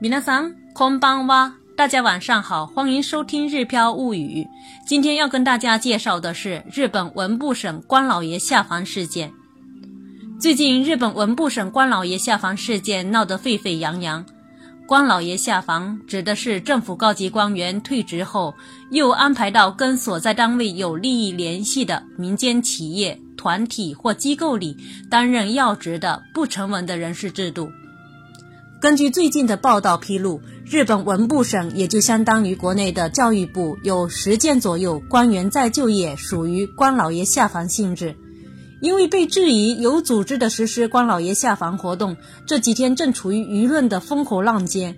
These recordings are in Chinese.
皆さん、こんばんは。大家晚上好，欢迎收听《日飘物语》。今天要跟大家介绍的是日本文部省关老爷下凡事件。最近，日本文部省关老爷下凡事件闹得沸沸扬扬。关老爷下凡指的是政府高级官员退职后，又安排到跟所在单位有利益联系的民间企业、团体或机构里担任要职的不成文的人事制度。 根据最近的报道披露，日本文部省也就相当于国内的教育部，有十件左右官员再就业属于官老爷下凡性质。因为被质疑有组织的实施官老爷下凡活动，这几天正处于舆论的风口浪尖。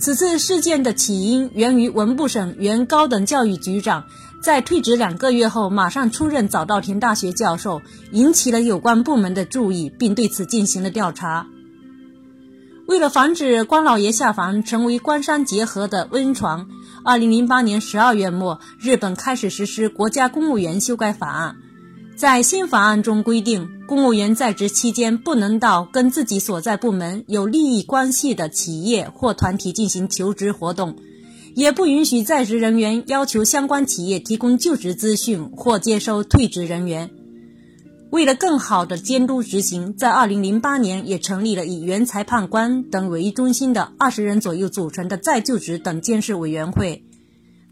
此次事件的起因源于文部省原高等教育局长在退职两个月后马上出任早稻田大学教授，引起了有关部门的注意，并对此进行了调查。为了防止关老爷下凡成为官商结合的温床，二零零八年十二月末，日本开始实施国家公务员修改法案。在新法案中规定，公务员在职期间不能到跟自己所在部门有利益关系的企业或团体进行求职活动，也不允许在职人员要求相关企业提供就职资讯或接收退职人员。为了更好地监督执行，在2008年也成立了以原裁判官等为中心的二十人左右组成的再就职等监视委员会。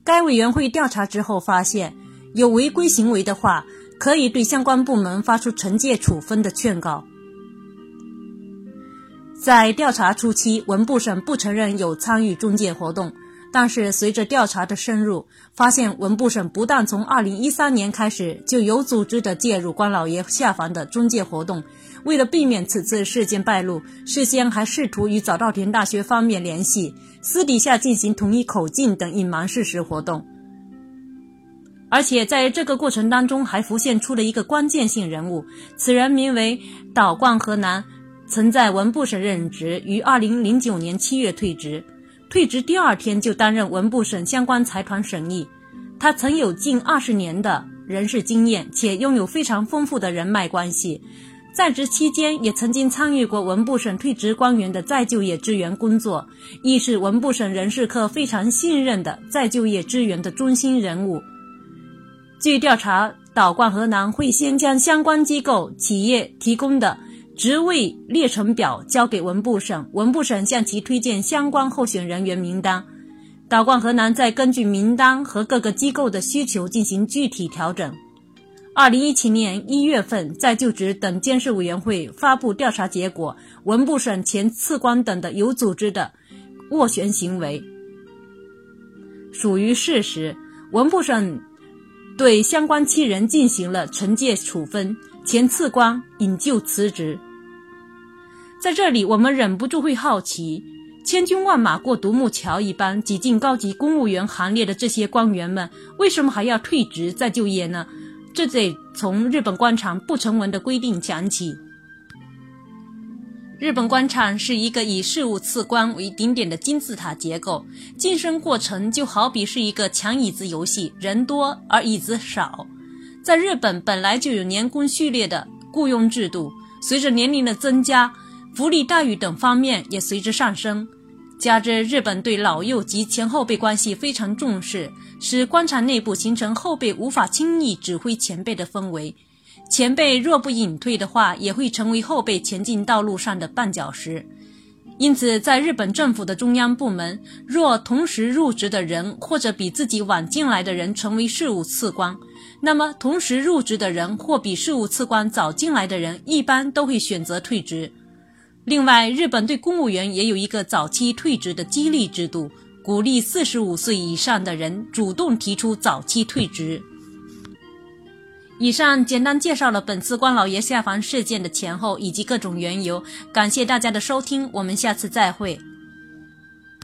该委员会调查之后发现，有违规行为的话，可以对相关部门发出惩戒处分的劝告。在调查初期，文部省不承认有参与中介活动。但是随着调查的深入，发现文部省不但从2013年开始就有组织的介入关老爷下凡的中介活动，为了避免此次事件败露，事先还试图与早稻田大学方面联系，私底下进行统一口径等隐瞒事实活动。而且在这个过程当中，还浮现出了一个关键性人物，此人名为岛冠河南，曾在文部省任职，于2009年7月退职。退职第二天就担任文部省相关财团审议，他曾有近二十年的人事经验，且拥有非常丰富的人脉关系。在职期间，也曾经参与过文部省退职官员的再就业支援工作，亦是文部省人事科非常信任的再就业支援的中心人物。据调查，岛冠河南会先将相关机构、企业提供的。职位列成表交给文部省，文部省向其推荐相关候选人员名单。岛冠河南再根据名单和各个机构的需求进行具体调整。二零一七年一月份，在就职等监事委员会发布调查结果，文部省前次官等的有组织的斡旋行为属于事实。文部省对相关七人进行了惩戒处分，前次官引咎辞职。在这里，我们忍不住会好奇：千军万马过独木桥一般挤进高级公务员行列的这些官员们，为什么还要退职再就业呢？这得从日本官场不成文的规定讲起。日本官场是一个以事务次官为顶点的金字塔结构，晋升过程就好比是一个抢椅子游戏，人多而椅子少。在日本本来就有年功序列的雇佣制度，随着年龄的增加。福利待遇等方面也随之上升，加之日本对老幼及前后辈关系非常重视，使官场内部形成后辈无法轻易指挥前辈的氛围。前辈若不隐退的话，也会成为后辈前进道路上的绊脚石。因此，在日本政府的中央部门，若同时入职的人或者比自己晚进来的人成为事务次官，那么同时入职的人或比事务次官早进来的人，一般都会选择退职。另外，日本对公务员也有一个早期退职的激励制度，鼓励四十五岁以上的人主动提出早期退职。以上简单介绍了本次关老爷下凡事件的前后以及各种缘由，感谢大家的收听，我们下次再会。